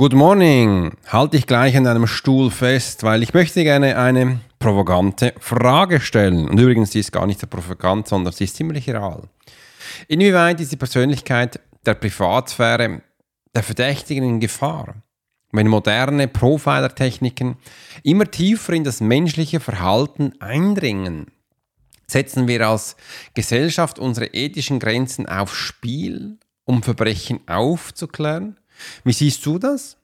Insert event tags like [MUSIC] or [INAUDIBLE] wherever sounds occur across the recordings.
Good morning. Halte ich gleich an einem Stuhl fest, weil ich möchte gerne eine provokante Frage stellen. Und übrigens, die ist gar nicht so provokant, sondern sie ist ziemlich real. Inwieweit ist die Persönlichkeit der Privatsphäre der Verdächtigen in Gefahr? Wenn moderne Profiler-Techniken immer tiefer in das menschliche Verhalten eindringen, setzen wir als Gesellschaft unsere ethischen Grenzen aufs Spiel, um Verbrechen aufzuklären? Wie siehst du das?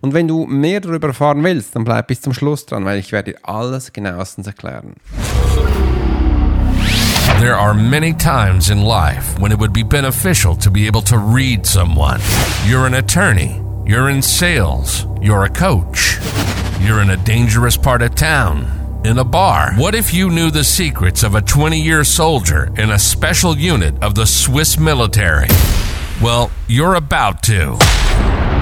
Und wenn du mehr darüber erfahren willst, dann bleib bis zum Schluss dran, weil ich werde dir alles genauestens erklären. There are many times in life when it would be beneficial to be able to read someone. You're an attorney. You're in sales. You're a coach. You're in a dangerous part of town. In a bar. What if you knew the secrets of a 20 year soldier in a special unit of the Swiss military? Well, you're about to.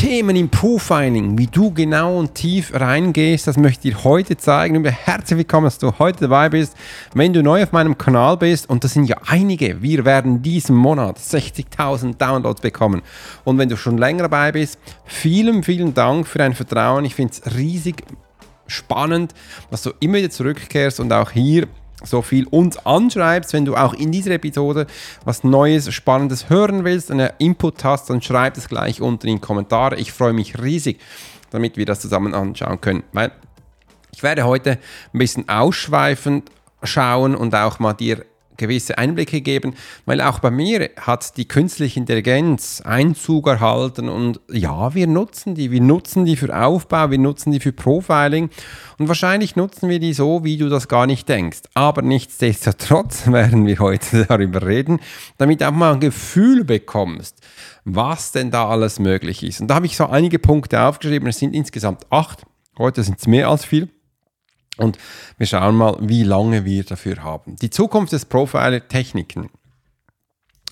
Themen im Profiling, wie du genau und tief reingehst, das möchte ich dir heute zeigen. Und herzlich willkommen, dass du heute dabei bist. Wenn du neu auf meinem Kanal bist, und das sind ja einige, wir werden diesen Monat 60.000 Downloads bekommen. Und wenn du schon länger dabei bist, vielen, vielen Dank für dein Vertrauen. Ich finde es riesig spannend, dass du immer wieder zurückkehrst und auch hier so viel uns anschreibst. Wenn du auch in dieser Episode was Neues, Spannendes hören willst, einen Input hast, dann schreib es gleich unten in die Kommentare. Ich freue mich riesig, damit wir das zusammen anschauen können. Weil ich werde heute ein bisschen ausschweifend schauen und auch mal dir gewisse Einblicke geben, weil auch bei mir hat die künstliche Intelligenz Einzug erhalten und ja, wir nutzen die, wir nutzen die für Aufbau, wir nutzen die für Profiling und wahrscheinlich nutzen wir die so, wie du das gar nicht denkst. Aber nichtsdestotrotz [LAUGHS] werden wir heute darüber reden, damit du auch mal ein Gefühl bekommst, was denn da alles möglich ist. Und da habe ich so einige Punkte aufgeschrieben, es sind insgesamt acht, heute sind es mehr als viel. Und wir schauen mal, wie lange wir dafür haben. Die Zukunft des Profiler-Techniken.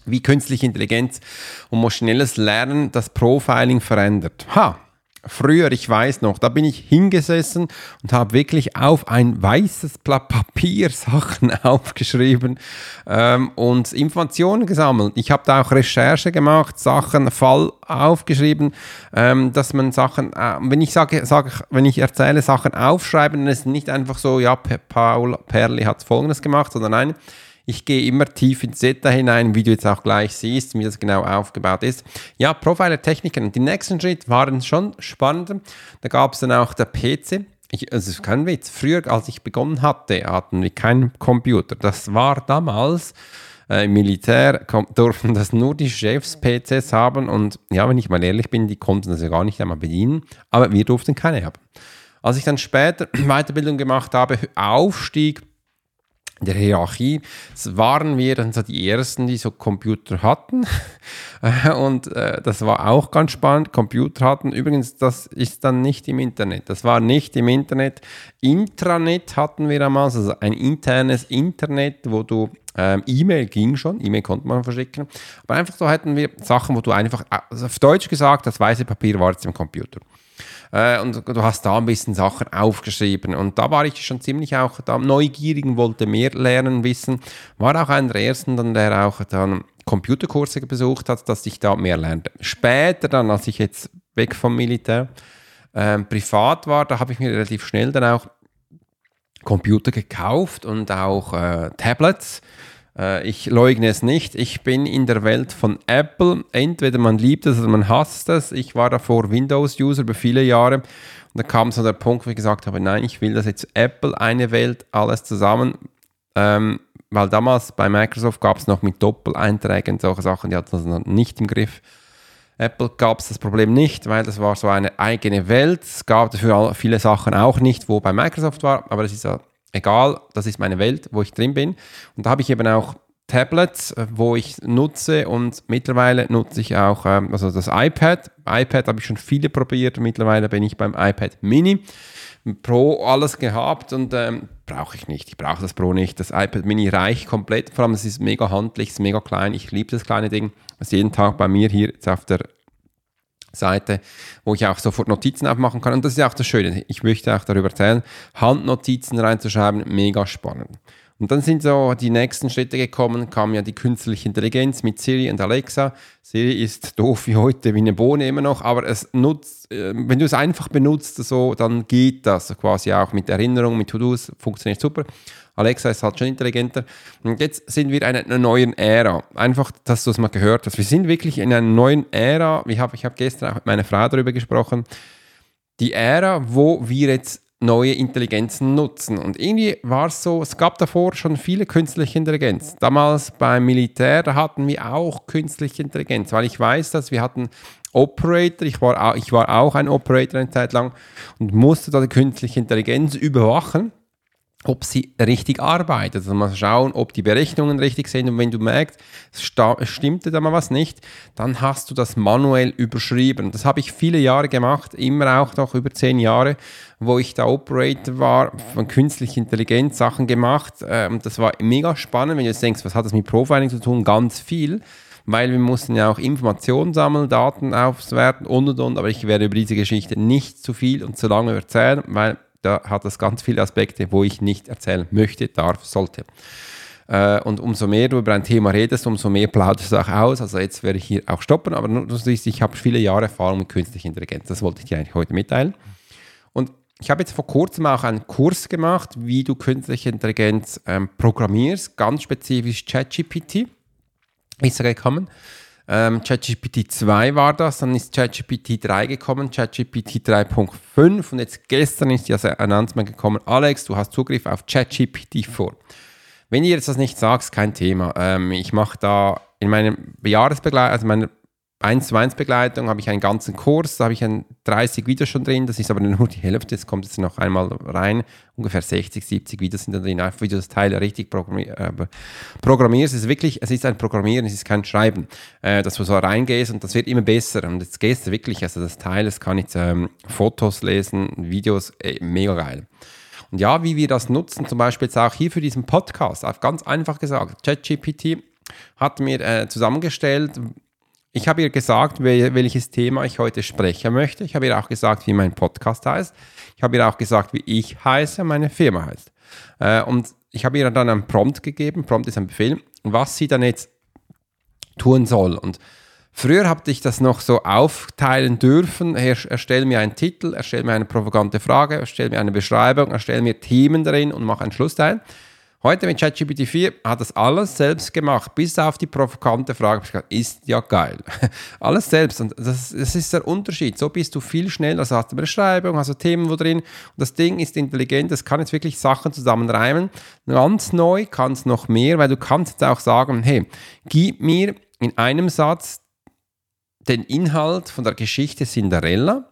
Wie künstliche Intelligenz und maschinelles Lernen das Profiling verändert. Ha, Früher, ich weiß noch, da bin ich hingesessen und habe wirklich auf ein weißes Blatt Papier Sachen [LAUGHS] aufgeschrieben ähm, und Informationen gesammelt. Ich habe da auch Recherche gemacht, Sachen, Fall aufgeschrieben, ähm, dass man Sachen, äh, wenn ich sage, sage, wenn ich erzähle, Sachen aufschreiben, dann ist nicht einfach so, ja, Paul Perli hat Folgendes gemacht, sondern nein, ich gehe immer tief ins Detail hinein, wie du jetzt auch gleich siehst, wie das genau aufgebaut ist. Ja, Profiler-Techniken. Die nächsten Schritte waren schon spannend. Da gab es dann auch der PC. Ich, also ist kein Witz. Früher, als ich begonnen hatte, hatten wir keinen Computer. Das war damals äh, im Militär [LAUGHS] durften das nur die Chefs PCs haben und ja, wenn ich mal ehrlich bin, die konnten das ja gar nicht einmal bedienen, aber wir durften keine haben. Als ich dann später [CLEARS THROAT] Weiterbildung gemacht habe, Aufstieg der Hierarchie waren wir dann so die Ersten, die so Computer hatten. [LAUGHS] Und äh, das war auch ganz spannend, Computer hatten. Übrigens, das ist dann nicht im Internet. Das war nicht im Internet. Intranet hatten wir damals, also ein internes Internet, wo du ähm, E-Mail ging schon, E-Mail konnte man verschicken. Aber einfach so hatten wir Sachen, wo du einfach, also auf Deutsch gesagt, das weiße Papier war jetzt im Computer. Äh, und du hast da ein bisschen Sachen aufgeschrieben. Und da war ich schon ziemlich auch da neugierig und wollte mehr lernen, wissen. War auch einer der ersten, dann, der auch dann Computerkurse besucht hat, dass ich da mehr lernte. Später dann, als ich jetzt weg vom Militär äh, privat war, da habe ich mir relativ schnell dann auch Computer gekauft und auch äh, Tablets ich leugne es nicht. Ich bin in der Welt von Apple. Entweder man liebt es oder man hasst es. Ich war davor Windows-User über viele Jahre. Und da kam so der Punkt, wo ich gesagt habe, nein, ich will das jetzt Apple, eine Welt, alles zusammen. Ähm, weil damals bei Microsoft gab es noch mit Doppeleinträgen und solche Sachen, die hatten das noch nicht im Griff. Apple gab es das Problem nicht, weil das war so eine eigene Welt. Es gab dafür viele Sachen auch nicht, wo bei Microsoft war, aber das ist ja egal, das ist meine Welt, wo ich drin bin. Und da habe ich eben auch Tablets, äh, wo ich nutze und mittlerweile nutze ich auch ähm, also das iPad. iPad habe ich schon viele probiert. Mittlerweile bin ich beim iPad Mini. Pro alles gehabt und ähm, brauche ich nicht. Ich brauche das Pro nicht. Das iPad Mini reicht komplett. Vor allem, es ist mega handlich, es ist mega klein. Ich liebe das kleine Ding. Das ist jeden Tag bei mir hier jetzt auf der Seite, wo ich auch sofort Notizen aufmachen kann. Und das ist auch das Schöne. Ich möchte auch darüber erzählen, Handnotizen reinzuschreiben, mega spannend. Und dann sind so die nächsten Schritte gekommen, kam ja die künstliche Intelligenz mit Siri und Alexa. Siri ist [LAUGHS] doof wie heute, wie eine Bohne immer noch, aber es nutzt, äh, wenn du es einfach benutzt, so, dann geht das quasi auch mit Erinnerung, mit To-Dos, funktioniert super. Alexa ist halt schon intelligenter. Und jetzt sind wir in einer neuen Ära. Einfach, dass du es mal gehört hast. Wir sind wirklich in einer neuen Ära. Ich habe ich hab gestern auch mit meiner Frau darüber gesprochen. Die Ära, wo wir jetzt neue Intelligenzen nutzen. Und irgendwie war es so, es gab davor schon viele künstliche Intelligenz. Damals beim Militär, da hatten wir auch künstliche Intelligenz, weil ich weiß, dass wir hatten Operator, ich war, ich war auch ein Operator eine Zeit lang und musste da die künstliche Intelligenz überwachen ob sie richtig arbeitet. Also mal schauen, ob die Berechnungen richtig sind. Und wenn du merkst, es stimmte da mal was nicht, dann hast du das manuell überschrieben. Das habe ich viele Jahre gemacht, immer auch noch über zehn Jahre, wo ich da Operator war, von künstlicher Intelligenz Sachen gemacht. Ähm, das war mega spannend, wenn du jetzt denkst, was hat das mit Profiling zu tun? Ganz viel weil wir mussten ja auch Informationen sammeln, Daten auswerten und und und, aber ich werde über diese Geschichte nicht zu viel und zu lange erzählen, weil da hat es ganz viele Aspekte, wo ich nicht erzählen möchte, darf, sollte. Äh, und umso mehr du über ein Thema redest, umso mehr plauderst du auch aus. Also jetzt werde ich hier auch stoppen, aber du siehst, ich habe viele Jahre Erfahrung mit künstlicher Intelligenz. Das wollte ich dir eigentlich heute mitteilen. Und ich habe jetzt vor kurzem auch einen Kurs gemacht, wie du künstliche Intelligenz ähm, programmierst, ganz spezifisch ChatGPT ist er gekommen. Ähm, ChatGPT 2 war das, dann ist ChatGPT 3 gekommen, ChatGPT 3.5 und jetzt gestern ist das Announcement gekommen, Alex, du hast Zugriff auf ChatGPT 4. Wenn ihr jetzt das nicht sagt, kein Thema. Ähm, ich mache da in meinem Jahresbegleitung, also meiner 1 zu 1 Begleitung habe ich einen ganzen Kurs, da habe ich ein 30 Videos schon drin, das ist aber nur die Hälfte, jetzt kommt jetzt noch einmal rein, ungefähr 60, 70 Videos sind da drin, einfach wie du das Teil richtig äh, programmierst, es ist wirklich, es ist ein Programmieren, es ist kein Schreiben, äh, dass du so reingehst und das wird immer besser. Und jetzt gehst du wirklich, also das Teil, es kann jetzt ähm, Fotos lesen, Videos, äh, mega geil. Und ja, wie wir das nutzen, zum Beispiel jetzt auch hier für diesen Podcast, ganz einfach gesagt, ChatGPT hat mir äh, zusammengestellt, ich habe ihr gesagt, welches Thema ich heute sprechen möchte. Ich habe ihr auch gesagt, wie mein Podcast heißt. Ich habe ihr auch gesagt, wie ich heiße, meine Firma heißt. Äh, und ich habe ihr dann einen Prompt gegeben. Prompt ist ein Befehl, was sie dann jetzt tun soll. Und früher habe ich das noch so aufteilen dürfen. Erstelle mir einen Titel, erstelle mir eine provokante Frage, erstelle mir eine Beschreibung, erstelle mir Themen drin und mache einen Schlussteil. Heute mit ChatGPT 4 hat das alles selbst gemacht, bis auf die provokante Frage. Ist ja geil. [LAUGHS] alles selbst. Und das, das, ist der Unterschied. So bist du viel schneller. Also hast du Beschreibung, hast du Themen wo drin. Und das Ding ist intelligent. Es kann jetzt wirklich Sachen zusammenreimen. Ganz neu kann es noch mehr, weil du kannst jetzt auch sagen, hey, gib mir in einem Satz den Inhalt von der Geschichte Cinderella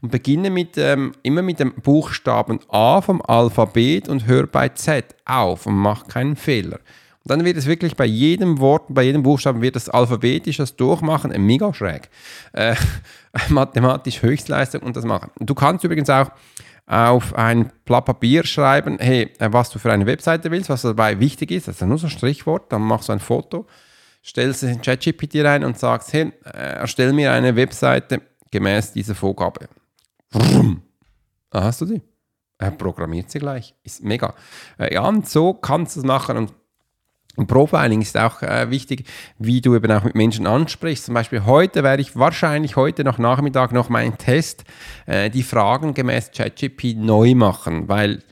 und beginne mit, ähm, immer mit dem Buchstaben A vom Alphabet und hör bei Z auf und mach keinen Fehler. Und dann wird es wirklich bei jedem Wort, bei jedem Buchstaben wird das alphabetisch das Durchmachen äh, mega schräg. Äh, [LAUGHS] mathematisch Höchstleistung und das machen. Du kannst übrigens auch auf ein Blatt Papier schreiben, hey, äh, was du für eine Webseite willst, was dabei wichtig ist, das ist nur so ein Strichwort, dann machst du ein Foto stellst es in ChatGPT rein und sagst, hey, äh, erstell mir eine Webseite gemäß dieser Vorgabe. Vroom. Da hast du sie. Er programmiert sie gleich. Ist mega. Äh, ja, und so kannst du es machen und und Profiling ist auch äh, wichtig, wie du eben auch mit Menschen ansprichst. Zum Beispiel heute werde ich wahrscheinlich heute noch Nachmittag noch meinen Test, äh, die Fragen gemäß ChatGPT neu machen, weil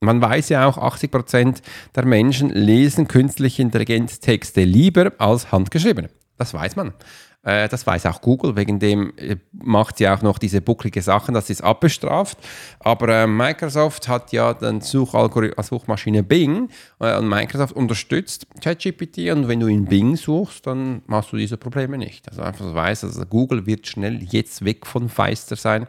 man weiß ja auch, 80% der Menschen lesen künstliche Intelligenztexte lieber als handgeschriebene. Das weiß man. Äh, das weiß auch Google, wegen dem äh, macht sie auch noch diese bucklige Sachen, das ist abbestraft. Aber äh, Microsoft hat ja den Suchalgorithmus, Suchmaschine Bing und Microsoft unterstützt ChatGPT und wenn du in Bing suchst, dann machst du diese Probleme nicht. Also einfach so weiß, also Google wird schnell jetzt weg von Feister sein.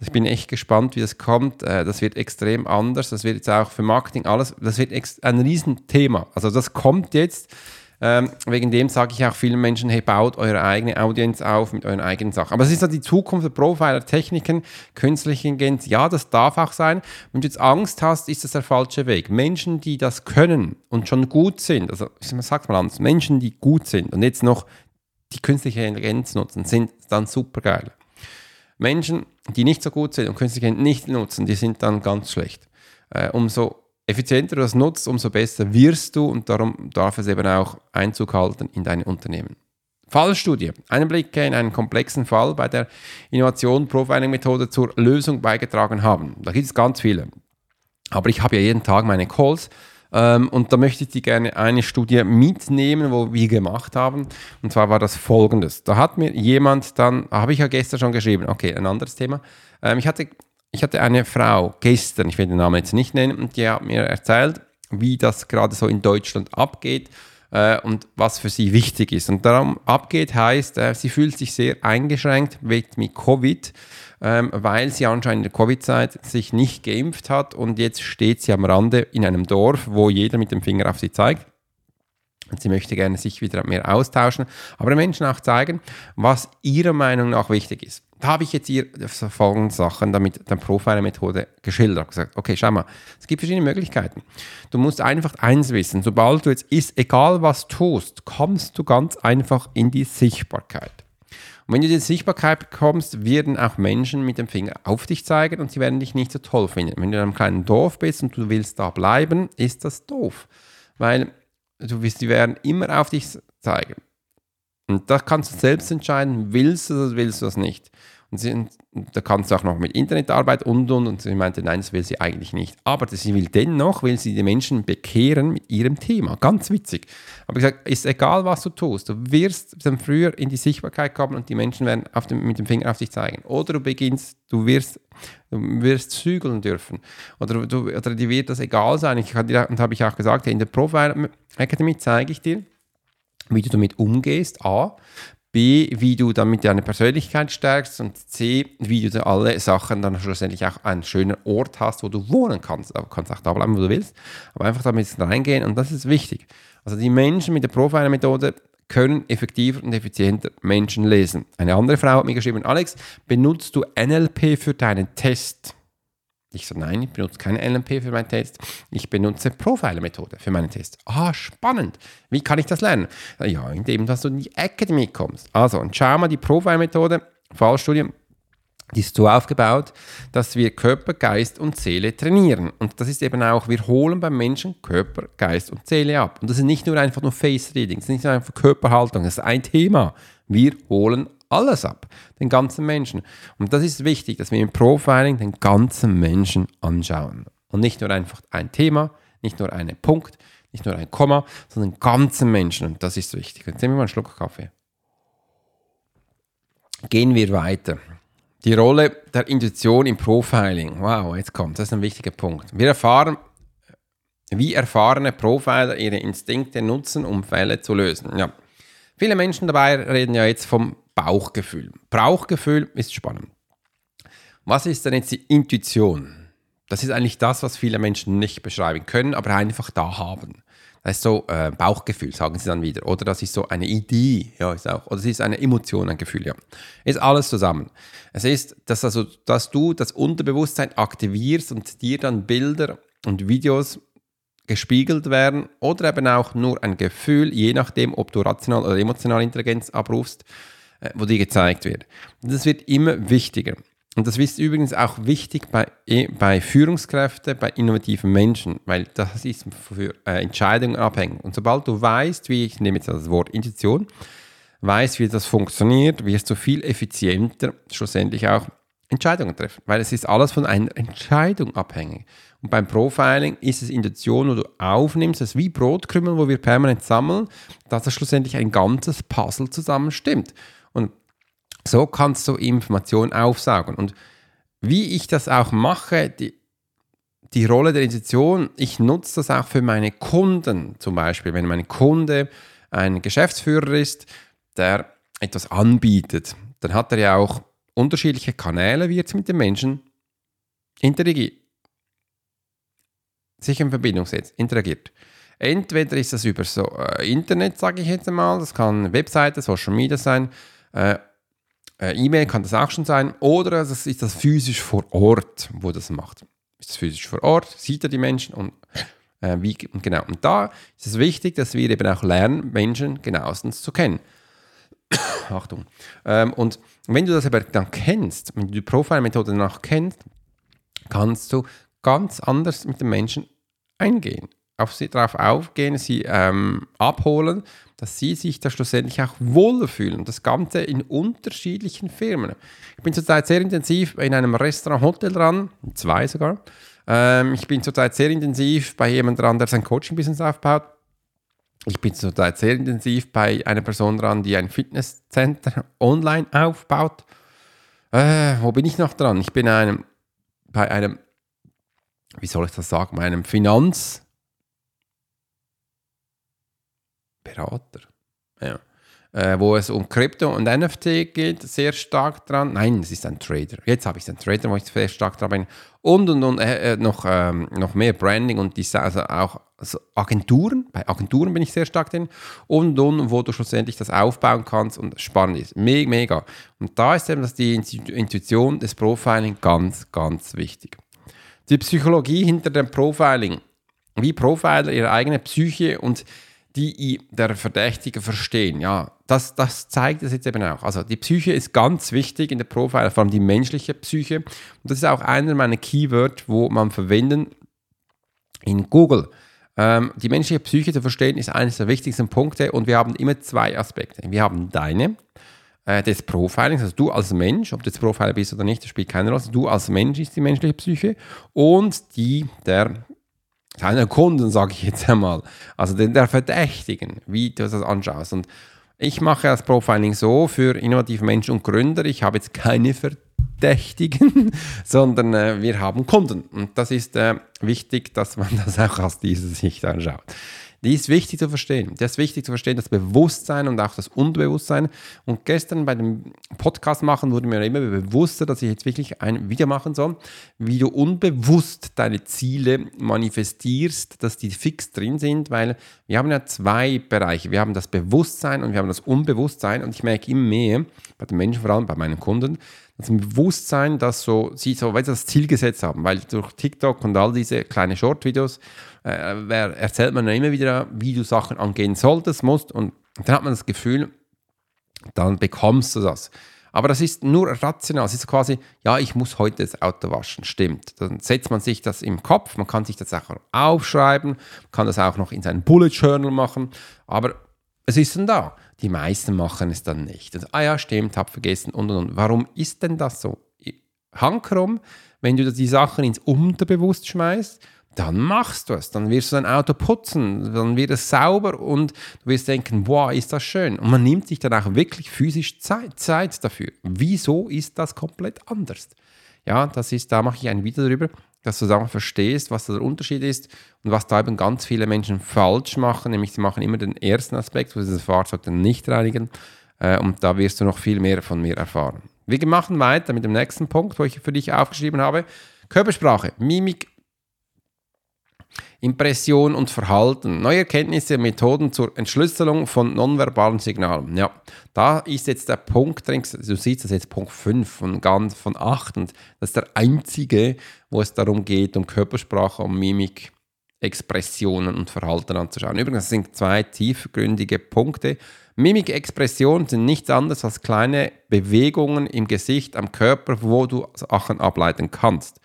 Ich bin echt gespannt, wie das kommt. Äh, das wird extrem anders. Das wird jetzt auch für Marketing alles, das wird ein Riesenthema. Also das kommt jetzt Ähm, wegen dem sage ich auch vielen Menschen, hey, baut eure eigene Audience auf mit euren eigenen Sachen. Aber es ist ja die Zukunft der Profiler, Techniken, künstliche Intelligenz. Ja, das darf auch sein. Wenn du jetzt Angst hast, ist das der falsche Weg. Menschen, die das können und schon gut sind, also ich sag's mal anders, Menschen, die gut sind und jetzt noch die künstliche Intelligenz nutzen, sind dann super geil. Menschen, die nicht so gut sind und künstliche Intelligenz nicht nutzen, die sind dann ganz schlecht. Äh, umso effizienter du das nutzt, umso besser wirst du und darum darf es eben auch Einzug halten in dein Unternehmen. Fallstudie. Einblicke in einen komplexen Fall bei der Innovation Profiling-Methode zur Lösung beigetragen haben. Da gibt es ganz viele. Aber ich habe ja jeden Tag meine Calls ähm, und da möchte ich dir gerne eine Studie mitnehmen, wo wir gemacht haben. Und zwar war das folgendes. Da hat mir jemand dann, habe ich ja gestern schon geschrieben, okay, ein anderes Thema. Ähm, ich hatte ich hatte eine Frau gestern, ich will den Namen jetzt nicht nennen, und die hat mir erzählt, wie das gerade so in Deutschland abgeht äh, und was für sie wichtig ist. Und darum abgeht heißt, äh, sie fühlt sich sehr eingeschränkt mit, Covid, ähm, weil sie anscheinend in der Covid-Zeit sich nicht geimpft hat und jetzt steht sie am Rande in einem Dorf, wo jeder mit dem Finger auf sie zeigt. Und sie möchte gerne sich wieder mehr austauschen, aber den Menschen auch zeigen, was ihrer Meinung nach wichtig ist da habe ich jetzt hier folgende Sachen damit der Profiler-Methode geschildert. gesagt, okay, schau mal, es gibt verschiedene Möglichkeiten. Du musst einfach eins wissen, sobald du jetzt ist, egal was tust, kommst du ganz einfach in die Sichtbarkeit. Und wenn du die Sichtbarkeit bekommst, werden auch Menschen mit dem Finger auf dich zeigen und sie werden dich nicht so toll finden. Wenn du in einem kleinen Dorf bist und du willst da bleiben, ist das doof. Weil du wirst, die werden immer auf dich zeigen. Und da kannst du selbst entscheiden, willst du das willst du das nicht. Und sie, da kannst du auch noch mit Internetarbeit und und und sie meinte, nein, das will sie eigentlich nicht. Aber sie will dennoch, will sie die Menschen bekehren mit ihrem Thema. Ganz witzig. Aber gesagt, ist egal, was du tust, du wirst dann früher in die Sichtbarkeit kommen und die Menschen werden dem, mit dem Finger auf dich zeigen. Oder du beginnst, du wirst, du wirst zügeln dürfen. Oder, du, oder dir wird das egal sein. Ich kann dir, und habe ich auch gesagt, in der Profile Academy zeige ich dir, wie du damit umgehst, A, B, wie du damit deine Persönlichkeit stärkst und C, wie du alle Sachen dann schlussendlich auch einen schönen Ort hast, wo du wohnen kannst. Du kannst auch da bleiben, wo du willst, aber einfach damit reingehen und das ist wichtig. Also die Menschen mit der Profiler-Methode können effektiver und effizienter Menschen lesen. Eine andere Frau hat mir geschrieben, Alex, benutzt du NLP für deinen Test? Ich so, nein, ich benutze kein NLP für meinen Test. Ich benutze Profiler-Methode für meinen Test. Ah, spannend. Wie kann ich das lernen? Ja, indem dass du in die Academy kommst. Also, und schau mal die Profiler-Methode, Fallstudie, die ist so aufgebaut, dass wir Körper, Geist und Seele trainieren. Und das ist eben auch, wir holen beim Menschen Körper, Geist und Seele ab. Und das ist nicht nur einfach nur Face Reading, das ist nicht nur einfach Körperhaltung, das ist ein Thema. Wir holen alles ab, den ganzen Menschen. Und das ist wichtig, dass wir im Profiling den ganzen Menschen anschauen. Und nicht nur einfach ein Thema, nicht nur einen Punkt, nicht nur ein Komma, sondern den ganzen Menschen. Und das ist wichtig. Jetzt nehmen wir mal einen Schluck Kaffee. Gehen wir weiter. Die Rolle der Intuition im Profiling. Wow, jetzt kommt, das ist ein wichtiger Punkt. Wir erfahren, wie erfahrene Profiler ihre Instinkte nutzen, um Fälle zu lösen. Ja. Viele Menschen dabei reden ja jetzt vom Bauchgefühl. Bauchgefühl ist spannend. Was ist denn jetzt die Intuition? Das ist eigentlich das, was viele Menschen nicht beschreiben können, aber einfach da haben. Das ist so äh, Bauchgefühl, sagen sie dann wieder. Oder das ist so eine Idee, ja, ist auch. Oder es ist eine Emotion, ein Gefühl, ja. Ist alles zusammen. Es ist, dass, also, dass du das Unterbewusstsein aktivierst und dir dann Bilder und Videos gespiegelt werden oder eben auch nur ein Gefühl, je nachdem, ob du rational oder emotional Intelligenz abrufst, äh, wo dir gezeigt wird. Und das wird immer wichtiger. Und das ist übrigens auch wichtig bei, eh, bei Führungskräften, bei innovativen Menschen, weil das ist für äh, Entscheidungen abhängig. Und sobald du weißt, wie, ich nehme jetzt das Wort Intuition, weißt, wie das funktioniert, wirst du viel effizienter schlussendlich auch Entscheidungen treffen, weil es ist alles von einer Entscheidung abhängig. Und beim Profiling ist es Intuition, wo du aufnimmst, das ist wie Brotkrümel, wo wir permanent sammeln, dass das schlussendlich ein ganzes Puzzle zusammenstimmt. So kannst du Informationen aufsaugen. Und wie ich das auch mache, die, die Rolle der Institution, ich nutze das auch für meine Kunden. Zum Beispiel, wenn mein Kunde ein Geschäftsführer ist, der etwas anbietet, dann hat er ja auch unterschiedliche Kanäle, wie er jetzt mit den Menschen interagiert, sich in Verbindung setzt, interagiert. Entweder ist das über so äh, Internet, sage ich jetzt einmal, das kann Webseite, Social Media sein, äh, äh, E-Mail kann das auch schon sein, oder das ist das physisch vor Ort, wo das macht. Ist es physisch vor Ort, sieht er die Menschen und äh, wie, genau. Und da ist es wichtig, dass wir eben auch lernen, Menschen genauestens zu kennen. [COUGHS] Achtung. Ähm, und wenn du das aber dann kennst, wenn du die Profile-Methode danach kennst, kannst du ganz anders mit den Menschen eingehen, auf sie darauf aufgehen, sie ähm, abholen, dass sie sich da schlussendlich auch wohler fühlen. Das Ganze in unterschiedlichen Firmen. Ich bin zurzeit sehr intensiv in einem Restaurant-Hotel dran, zwei sogar. Ähm, ich bin zurzeit sehr intensiv bei jemandem dran, der sein Coaching-Business aufbaut. Ich bin zurzeit sehr intensiv bei einer Person dran, die ein Fitnesscenter online aufbaut. Äh, wo bin ich noch dran? Ich bin einem, bei einem, wie soll ich das sagen, bei einem Finanz- Berater. Ja. Äh, wo es um Krypto und NFT geht, sehr stark dran. Nein, es ist ein Trader. Jetzt habe ich einen Trader, wo ich sehr stark dran bin. Und, und, und äh, äh, noch, ähm, noch mehr Branding und Design, also auch also Agenturen. Bei Agenturen bin ich sehr stark drin. Und, und, wo du schlussendlich das aufbauen kannst und spannend ist. Mega, mega. Und da ist eben das die Intuition des Profiling ganz, ganz wichtig. Die Psychologie hinter dem Profiling. Wie Profiler ihre eigene Psyche und die der Verdächtige verstehen. Ja, das, das zeigt es jetzt eben auch. Also die Psyche ist ganz wichtig in der Profile, vor allem die menschliche Psyche. Und das ist auch einer meiner Keywords, wo man verwenden in Google. Ähm, die menschliche Psyche zu verstehen ist eines der wichtigsten Punkte und wir haben immer zwei Aspekte. Wir haben deine, äh, des Profilings, also du als Mensch, ob du jetzt Profiler bist oder nicht, das spielt keine Rolle. Also du als Mensch ist die menschliche Psyche und die der seiner Kunden, sage ich jetzt einmal, also der Verdächtigen, wie du das anschaust. Und ich mache das Profiling so für innovative Menschen und Gründer. Ich habe jetzt keine Verdächtigen, [LAUGHS] sondern äh, wir haben Kunden. Und das ist äh, wichtig, dass man [LAUGHS] das auch aus dieser Sicht anschaut. Die ist wichtig zu verstehen. Das ist wichtig zu verstehen, das Bewusstsein und auch das Unbewusstsein. Und gestern bei dem Podcast machen wurde mir immer bewusster, dass ich jetzt wirklich ein Video machen soll, wie du unbewusst deine Ziele manifestierst, dass die fix drin sind, weil wir haben ja zwei Bereiche. Wir haben das Bewusstsein und wir haben das Unbewusstsein. Und ich merke immer mehr, bei den Menschen, vor allem bei meinen Kunden, das Bewusstsein, dass so, sie so sie das Ziel gesetzt haben, weil durch TikTok und all diese kleinen Short-Videos äh, erzählt man ja immer wieder, wie du Sachen angehen solltest, musst und dann hat man das Gefühl, dann bekommst du das. Aber das ist nur rational. Es ist quasi, ja, ich muss heute das Auto waschen. Stimmt. Dann setzt man sich das im Kopf. Man kann sich das auch aufschreiben. Man kann das auch noch in seinen Bullet Journal machen. Aber es ist dann da. Die meisten machen es dann nicht. Also, ah ja, stimmt, hab vergessen und und und. Warum ist denn das so? Hankerum, wenn du die Sachen ins Unterbewusst schmeißt, dann machst du es. Dann wirst du dein Auto putzen, dann wird es sauber und du wirst denken, wow, ist das schön. Und man nimmt sich dann auch wirklich physisch Zeit, Zeit dafür. Wieso ist das komplett anders? Ja, das ist, da mache ich ein Video darüber dass du dann verstehst, was der Unterschied ist und was da eben ganz viele Menschen falsch machen, nämlich sie machen immer den ersten Aspekt, wo sie das Fahrzeug dann nicht reinigen äh, und da wirst du noch viel mehr von mir erfahren. Wir machen weiter mit dem nächsten Punkt, wo ich für dich aufgeschrieben habe. Körpersprache, Mimik, Impression und Verhalten. Neue Erkenntnisse, Methoden zur Entschlüsselung von nonverbalen Signalen. Ja, da ist jetzt der Punkt drin, du siehst das jetzt Punkt 5 von, ganz, von 8 und das ist der einzige, wo es darum geht, um Körpersprache, um Mimik, Expressionen und Verhalten anzuschauen. Übrigens, sind zwei tiefgründige Punkte. Mimik, Expressionen sind nichts anderes als kleine Bewegungen im Gesicht, am Körper, wo du Sachen ableiten kannst.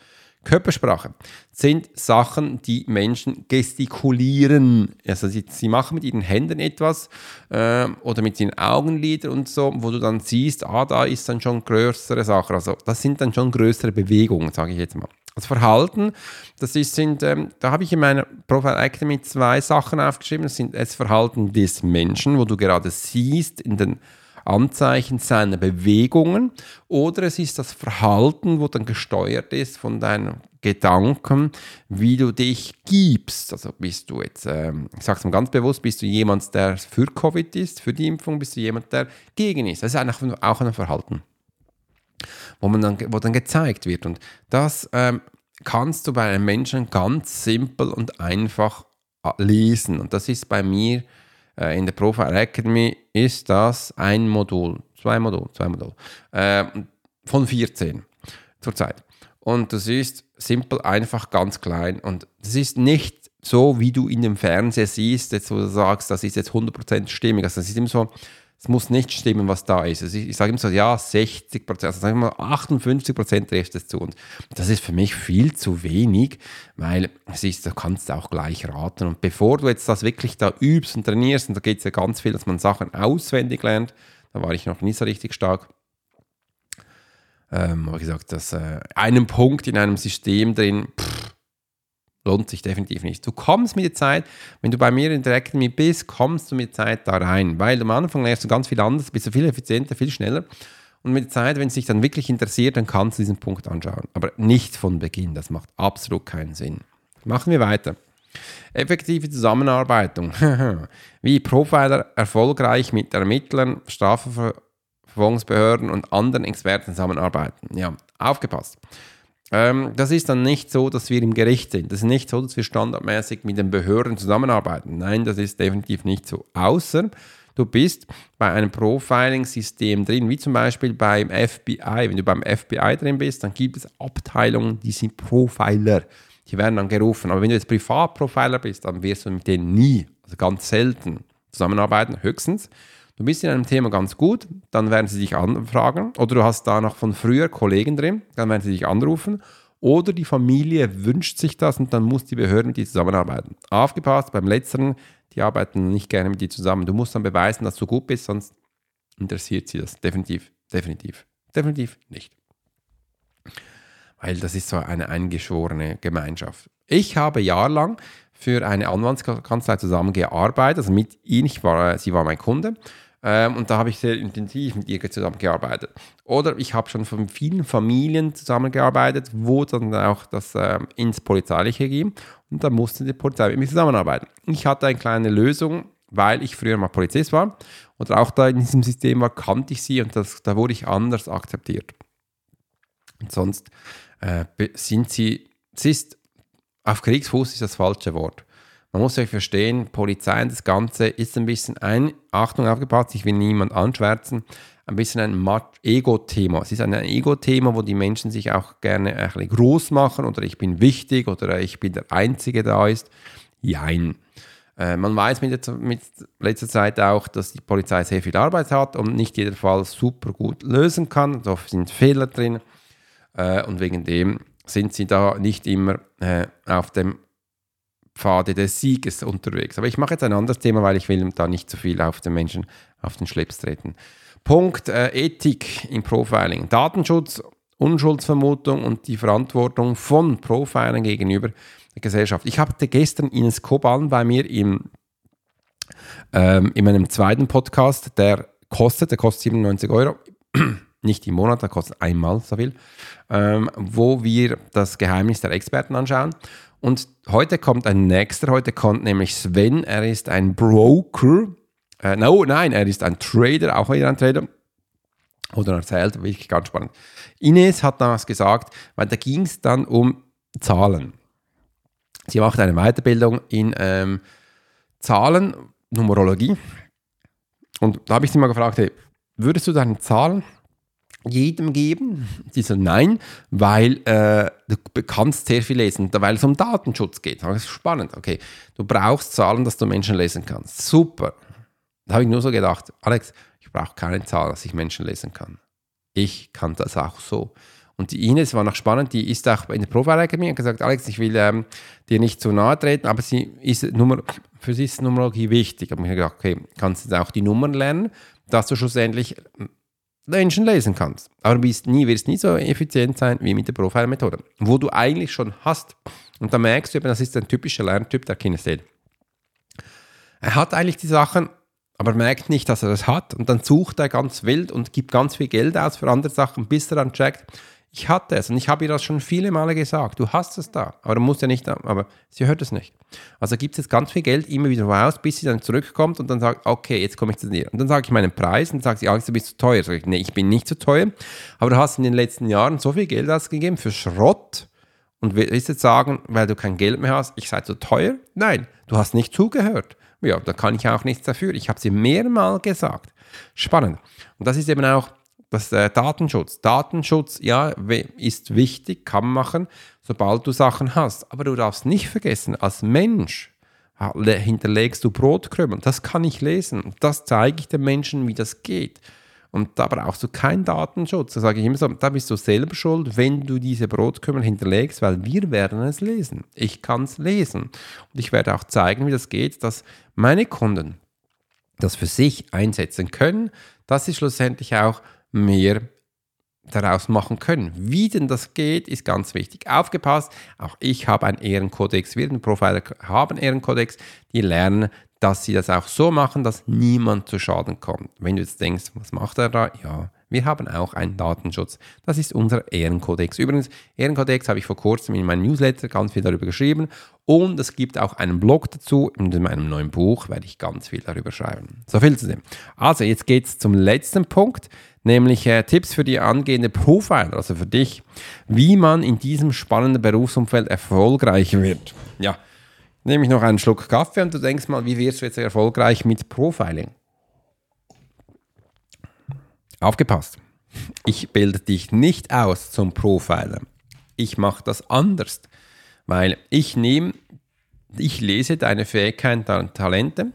Körpersprache sind Sachen, die Menschen gestikulieren. Also sie, sie machen mit ihren Händen etwas äh, oder mit ihren Augenlidern und so, wo du dann siehst, ah, da ist dann schon größere Sachen. Also das sind dann schon größere Bewegungen, sage ich jetzt mal. Das Verhalten, das ist, sind, ähm, da habe ich in meiner Profile Academy zwei Sachen aufgeschrieben. Das sind das Verhalten des Menschen, wo du gerade siehst in den Anzeichen seiner Bewegungen oder es ist das Verhalten, wo dann gesteuert ist von deinen Gedanken, wie du dich gibst. Also bist du jetzt, ähm, ich sage es mal ganz bewusst, bist du jemand, der für Covid ist, für die Impfung, bist du jemand, der gegen ist. Das ist einfach auch ein Verhalten, wo, man dann, wo dann gezeigt wird. Und das ähm, kannst du bei einem Menschen ganz simpel und einfach lesen. Und das ist bei mir äh, in der Profile Academy ist das ein Modul, zwei Modul, zwei Modul äh, von 14 zurzeit. Und das ist simpel, einfach, ganz klein. Und das ist nicht so, wie du in dem Fernseher siehst, jetzt wo du sagst, das ist jetzt 100% stimmig. Also das ist immer so, es muss nicht stimmen, was da ist. Also ich, ich sage immer so, ja, 60 Prozent, also sagen wir mal 58 Prozent trifft es zu. Und das ist für mich viel zu wenig, weil es ist, du kannst auch gleich raten. Und bevor du jetzt das wirklich da übst und trainierst, und da geht es ja ganz viel, dass man Sachen auswendig lernt, da war ich noch nie so richtig stark. Ähm, aber gesagt, dass äh, einen Punkt in einem System drin, pff, lohnt sich definitiv nicht. Du kommst mit der Zeit, wenn du bei mir in der Academy bist, kommst du mit der Zeit da rein, weil am Anfang lernst du ganz viel anders, bist du viel effizienter, viel schneller. Und mit der Zeit, wenn es dich dann wirklich interessiert, dann kannst du diesen Punkt anschauen. Aber nicht von Beginn, das macht absolut keinen Sinn. Machen wir weiter. Effektive Zusammenarbeitung. [LAUGHS] Wie Profiler erfolgreich mit Ermittlern, Strafverfolgungsbehörden und anderen Experten zusammenarbeiten. Ja, aufgepasst. Ähm, das ist dann nicht so, dass wir im Gericht sind. Das ist nicht so, dass wir standardmäßig mit den Behörden zusammenarbeiten. Nein, das ist definitiv nicht so. Außer du bist bei einem Profiling-System drin, wie zum Beispiel beim FBI. Wenn du beim FBI drin bist, dann gibt es Abteilungen, die sind Profiler. Die werden dann gerufen. Aber wenn du jetzt Privatprofiler bist, dann wirst du mit denen nie, also ganz selten zusammenarbeiten, höchstens Du bist in einem Thema ganz gut, dann werden sie dich anfragen. Oder du hast da noch von früher Kollegen drin, dann werden sie dich anrufen. Oder die Familie wünscht sich das und dann muss die Behörde mit dir zusammenarbeiten. Aufgepasst, beim letzteren, die arbeiten nicht gerne mit dir zusammen. Du musst dann beweisen, dass du gut bist, sonst interessiert sie das definitiv, definitiv, definitiv nicht. Weil das ist so eine eingeschworene Gemeinschaft. Ich habe jahrelang für eine Anwaltskanzlei zusammengearbeitet, also mit ihnen, ich war, sie war mein Kunde ähm, und da habe ich sehr intensiv mit ihr zusammengearbeitet. Oder ich habe schon von vielen Familien zusammengearbeitet, wo dann auch das ähm, ins Polizeiliche ging. Und da musste die Polizei mit mir zusammenarbeiten. Ich hatte eine kleine Lösung, weil ich früher mal Polizist war. Und auch da in diesem System war, kannte ich sie und das, da wurde ich anders akzeptiert. Und sonst äh, sind sie, es ist, auf Kriegsfuß ist das falsche Wort. Man muss euch verstehen, Polizei und das Ganze ist ein bisschen ein, Achtung, aufgepasst, ich will niemand anschwärzen, ein bisschen ein Ego-Thema. Es ist ein Ego-Thema, wo die Menschen sich auch gerne ein bisschen groß machen oder ich bin wichtig oder ich bin der Einzige, der da ist. Jein. Äh, man weiß mit, der, mit letzter Zeit auch, dass die Polizei sehr viel Arbeit hat und nicht jeder Fall super gut lösen kann. Da sind Fehler drin äh, und wegen dem sind sie da nicht immer äh, auf dem Pfade des Sieges unterwegs. Aber ich mache jetzt ein anderes Thema, weil ich will da nicht zu viel auf den Menschen auf den Schlips treten. Punkt äh, Ethik im Profiling. Datenschutz, Unschuldsvermutung und die Verantwortung von Profiling gegenüber der Gesellschaft. Ich hatte gestern Ines Koban bei mir im, ähm, in meinem zweiten Podcast, der kostet, der kostet 97 Euro, [CLEARS THROAT] nicht im Monat, der kostet einmal so viel, ähm, wo wir das Geheimnis der Experten anschauen. Und heute kommt ein nächster, heute kommt nämlich Sven, er ist ein Broker. Äh, no, nein, er ist ein Trader, auch wieder ein Trader. Oder erzählt, wirklich ganz spannend. Ines hat damals gesagt, weil da ging es dann um Zahlen. Sie macht eine Weiterbildung in ähm, Zahlen, Numerologie. Und da habe ich sie mal gefragt, hey, würdest du deine Zahlen jedem geben? Sie so, nein, weil äh, du kannst sehr viel lesen, weil es um Datenschutz geht. Das ist spannend. Okay, du brauchst Zahlen, dass du Menschen lesen kannst. Super. Da habe ich nur so gedacht, Alex, ich brauche keine Zahlen, dass ich Menschen lesen kann. Ich kann das auch so. Und die Ines war noch spannend, die ist auch in der Profile Academy und gesagt, Alex, ich will ähm, dir nicht zu nahe treten, aber sie ist Nummer, für sie ist Numerologie wichtig. Ich habe gedacht, okay, kannst du auch die Nummern lernen, dass du schlussendlich Menschen lesen kannst. Aber wirst nie, wirst nie so effizient sein wie mit der Profile-Methode, wo du eigentlich schon hast. Und da merkst du eben, das ist ein typischer Lerntyp der Kinesthesie. Er hat eigentlich die Sachen, aber merkt nicht, dass er das hat. Und dann sucht er ganz wild und gibt ganz viel Geld aus für andere Sachen, bis er dann checkt, ich hatte es und ich habe ihr das schon viele Male gesagt. Du hast es da, aber du musst ja nicht, aber sie hört es nicht. Also gibt es jetzt ganz viel Geld immer wieder raus, bis sie dann zurückkommt und dann sagt, okay, jetzt komme ich zu dir. Und dann sage ich meinen Preis und sagt sie, Alex, du bist zu teuer. Sag ich, nee, ich bin nicht zu teuer, aber du hast in den letzten Jahren so viel Geld ausgegeben für Schrott und willst jetzt sagen, weil du kein Geld mehr hast, ich sei zu teuer? Nein, du hast nicht zugehört. Ja, da kann ich auch nichts dafür. Ich habe sie mehrmal gesagt. Spannend. Und das ist eben auch das äh, Datenschutz. Datenschutz, ja, ist wichtig, kann machen, sobald du Sachen hast. Aber du darfst nicht vergessen, als Mensch hinterlegst du Brotkrümel. Das kann ich lesen. Das zeige ich den Menschen, wie das geht. Und da brauchst du keinen Datenschutz. Da sage ich immer so, da bist du selber schuld, wenn du diese Brotkümmel hinterlegst, weil wir werden es lesen. Ich kann es lesen. Und ich werde auch zeigen, wie das geht, dass meine Kunden das für sich einsetzen können, dass sie schlussendlich auch mehr daraus machen können. Wie denn das geht, ist ganz wichtig. Aufgepasst, auch ich habe einen Ehrenkodex, wir den Profiler haben Ehrenkodex, die lernen dass sie das auch so machen, dass niemand zu Schaden kommt. Wenn du jetzt denkst, was macht er da? Ja, wir haben auch einen Datenschutz. Das ist unser Ehrenkodex. Übrigens, Ehrenkodex habe ich vor kurzem in meinem Newsletter ganz viel darüber geschrieben und es gibt auch einen Blog dazu. In meinem neuen Buch werde ich ganz viel darüber schreiben. So viel zu dem. Also, jetzt geht es zum letzten Punkt, nämlich äh, Tipps für die angehende Profiler, also für dich, wie man in diesem spannenden Berufsumfeld erfolgreich wird. Ja, nehme ich noch einen Schluck Kaffee und du denkst mal, wie wirst du jetzt erfolgreich mit Profiling? Aufgepasst. Ich bilde dich nicht aus zum Profiler. Ich mache das anders, weil ich nehme, ich lese deine Fähigkeiten und Talente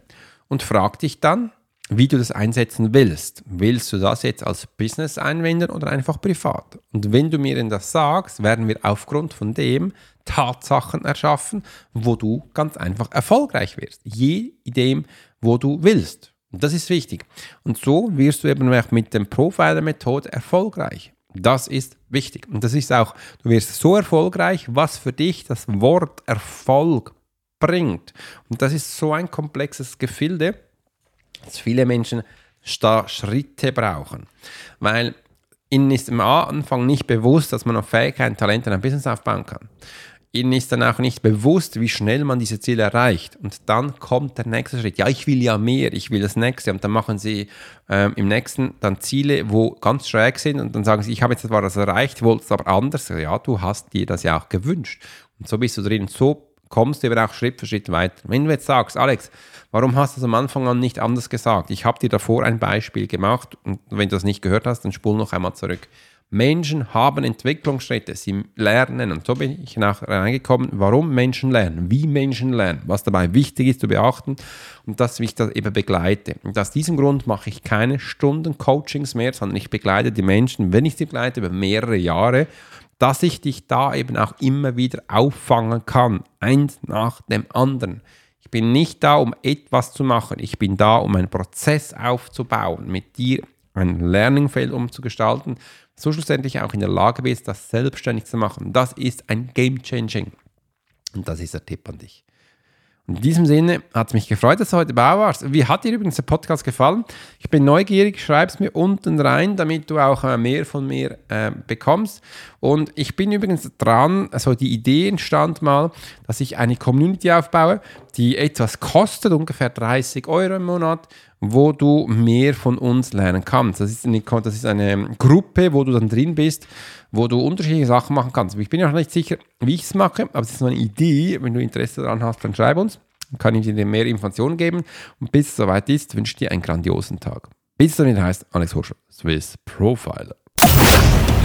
und frage dich dann, wie du das einsetzen willst. Willst du das jetzt als Business einwenden oder einfach privat? Und wenn du mir denn das sagst, werden wir aufgrund von dem Tatsachen erschaffen, wo du ganz einfach erfolgreich wirst. Je dem, wo du willst. Und das ist wichtig. Und so wirst du eben auch mit der Profiler-Methode erfolgreich. Das ist wichtig. Und das ist auch, du wirst so erfolgreich, was für dich das Wort Erfolg bringt. Und das ist so ein komplexes Gefilde, dass viele Menschen da Schritte brauchen. Weil ihnen ist am Anfang nicht bewusst, dass man auf Fähigkeiten, Talente ein Business aufbauen kann ihnen ist dann auch nicht bewusst, wie schnell man diese Ziele erreicht. Und dann kommt der nächste Schritt. Ja, ich will ja mehr, ich will das nächste. Und dann machen sie ähm, im nächsten dann Ziele, wo ganz schräg sind. Und dann sagen sie, ich habe jetzt zwar das erreicht, wollte es aber anders. Ja, du hast dir das ja auch gewünscht. Und so bist du drin. So kommst du eben auch Schritt für Schritt weiter. Wenn du jetzt sagst, Alex, warum hast du es am Anfang an nicht anders gesagt? Ich habe dir davor ein Beispiel gemacht. Und wenn du das nicht gehört hast, dann spul noch einmal zurück. Menschen haben Entwicklungsschritte, sie lernen. Und so bin ich nach reingekommen, warum Menschen lernen, wie Menschen lernen, was dabei wichtig ist zu beachten und dass ich das eben begleite. Und aus diesem Grund mache ich keine Stunden-Coachings mehr, sondern ich begleite die Menschen, wenn ich sie begleite, über mehrere Jahre, dass ich dich da eben auch immer wieder auffangen kann, eins nach dem anderen. Ich bin nicht da, um etwas zu machen. Ich bin da, um einen Prozess aufzubauen, mit dir ein Learningfeld umzugestalten, so schlussendlich auch in der Lage bist, das selbstständig zu machen. Das ist ein Game Changing. Und das ist der Tipp an dich. In diesem Sinne hat es mich gefreut, dass du heute bei warst. Wie hat dir übrigens der Podcast gefallen? Ich bin neugierig, schreib es mir unten rein, damit du auch äh, mehr von mir äh, bekommst. Und ich bin übrigens dran, also die Idee entstand mal, dass ich eine Community aufbaue, die etwas kostet, ungefähr 30 Euro im Monat wo du mehr von uns lernen kannst. Das ist eine, das ist eine Gruppe, wo du dann drin bist, wo du unterschiedliche Sachen machen kannst. Ich bin noch nicht sicher, wie ich es mache, aber es ist eine Idee. Wenn du Interesse daran hast, dann schreib uns. Dann kann ich dir mehr Informationen geben. Und bis es soweit ist, wünsche ich dir einen grandiosen Tag. Bis wieder heißt, Alex Horscher, Swiss Profiler.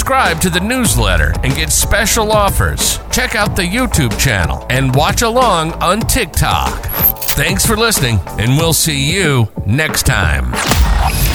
subscribe to the newsletter and get special offers. Check out the YouTube channel and watch along on TikTok. Thanks for listening, and we'll see you next time.